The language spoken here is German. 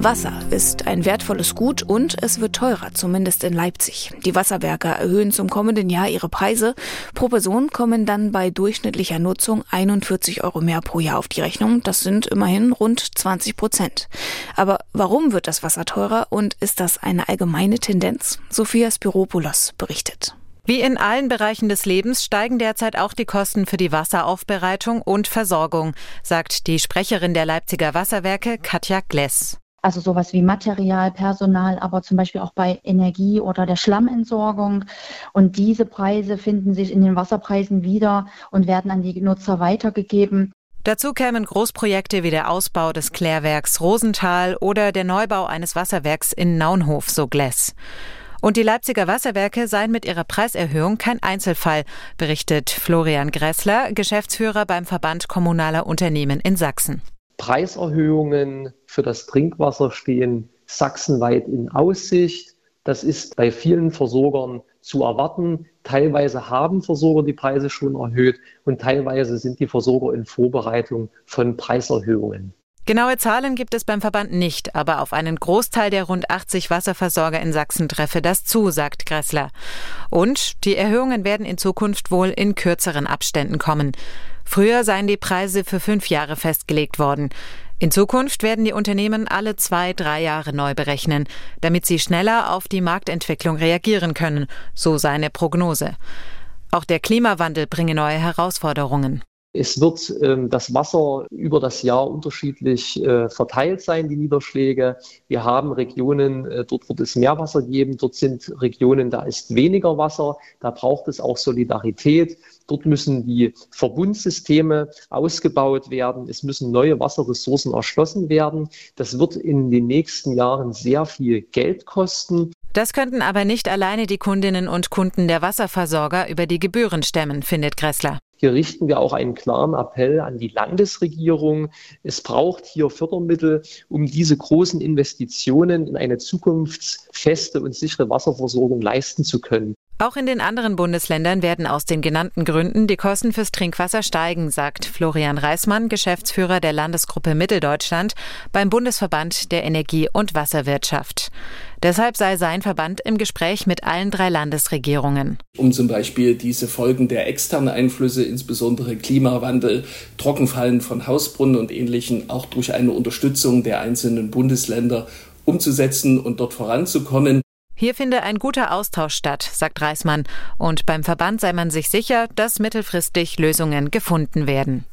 Wasser ist ein wertvolles Gut und es wird teurer, zumindest in Leipzig. Die Wasserwerke erhöhen zum kommenden Jahr ihre Preise. Pro Person kommen dann bei durchschnittlicher Nutzung 41 Euro mehr pro Jahr auf die Rechnung. Das sind immerhin rund 20 Prozent. Aber warum wird das Wasser teurer und ist das eine allgemeine Tendenz? Sophia Spiropoulos berichtet. Wie in allen Bereichen des Lebens steigen derzeit auch die Kosten für die Wasseraufbereitung und Versorgung, sagt die Sprecherin der Leipziger Wasserwerke Katja Gless. Also sowas wie Material, Personal, aber zum Beispiel auch bei Energie oder der Schlammentsorgung. Und diese Preise finden sich in den Wasserpreisen wieder und werden an die Nutzer weitergegeben. Dazu kämen Großprojekte wie der Ausbau des Klärwerks Rosenthal oder der Neubau eines Wasserwerks in Naunhof, so Gless. Und die Leipziger Wasserwerke seien mit ihrer Preiserhöhung kein Einzelfall, berichtet Florian Gressler, Geschäftsführer beim Verband kommunaler Unternehmen in Sachsen. Preiserhöhungen für das Trinkwasser stehen sachsenweit in Aussicht. Das ist bei vielen Versorgern zu erwarten. Teilweise haben Versorger die Preise schon erhöht und teilweise sind die Versorger in Vorbereitung von Preiserhöhungen. Genaue Zahlen gibt es beim Verband nicht, aber auf einen Großteil der rund 80 Wasserversorger in Sachsen treffe das zu, sagt Gressler. Und die Erhöhungen werden in Zukunft wohl in kürzeren Abständen kommen. Früher seien die Preise für fünf Jahre festgelegt worden. In Zukunft werden die Unternehmen alle zwei, drei Jahre neu berechnen, damit sie schneller auf die Marktentwicklung reagieren können, so seine Prognose. Auch der Klimawandel bringe neue Herausforderungen. Es wird ähm, das Wasser über das Jahr unterschiedlich äh, verteilt sein, die Niederschläge. Wir haben Regionen, äh, dort wird es mehr Wasser geben, dort sind Regionen, da ist weniger Wasser, da braucht es auch Solidarität. Dort müssen die Verbundsysteme ausgebaut werden, es müssen neue Wasserressourcen erschlossen werden. Das wird in den nächsten Jahren sehr viel Geld kosten. Das könnten aber nicht alleine die Kundinnen und Kunden der Wasserversorger über die Gebühren stemmen, findet Gressler. Hier richten wir auch einen klaren Appell an die Landesregierung. Es braucht hier Fördermittel, um diese großen Investitionen in eine zukunftsfeste und sichere Wasserversorgung leisten zu können. Auch in den anderen Bundesländern werden aus den genannten Gründen die Kosten fürs Trinkwasser steigen, sagt Florian Reismann, Geschäftsführer der Landesgruppe Mitteldeutschland beim Bundesverband der Energie- und Wasserwirtschaft. Deshalb sei sein Verband im Gespräch mit allen drei Landesregierungen. Um zum Beispiel diese Folgen der externen Einflüsse, insbesondere Klimawandel, Trockenfallen von Hausbrunnen und Ähnlichem, auch durch eine Unterstützung der einzelnen Bundesländer umzusetzen und dort voranzukommen. Hier finde ein guter Austausch statt, sagt Reismann, und beim Verband sei man sich sicher, dass mittelfristig Lösungen gefunden werden.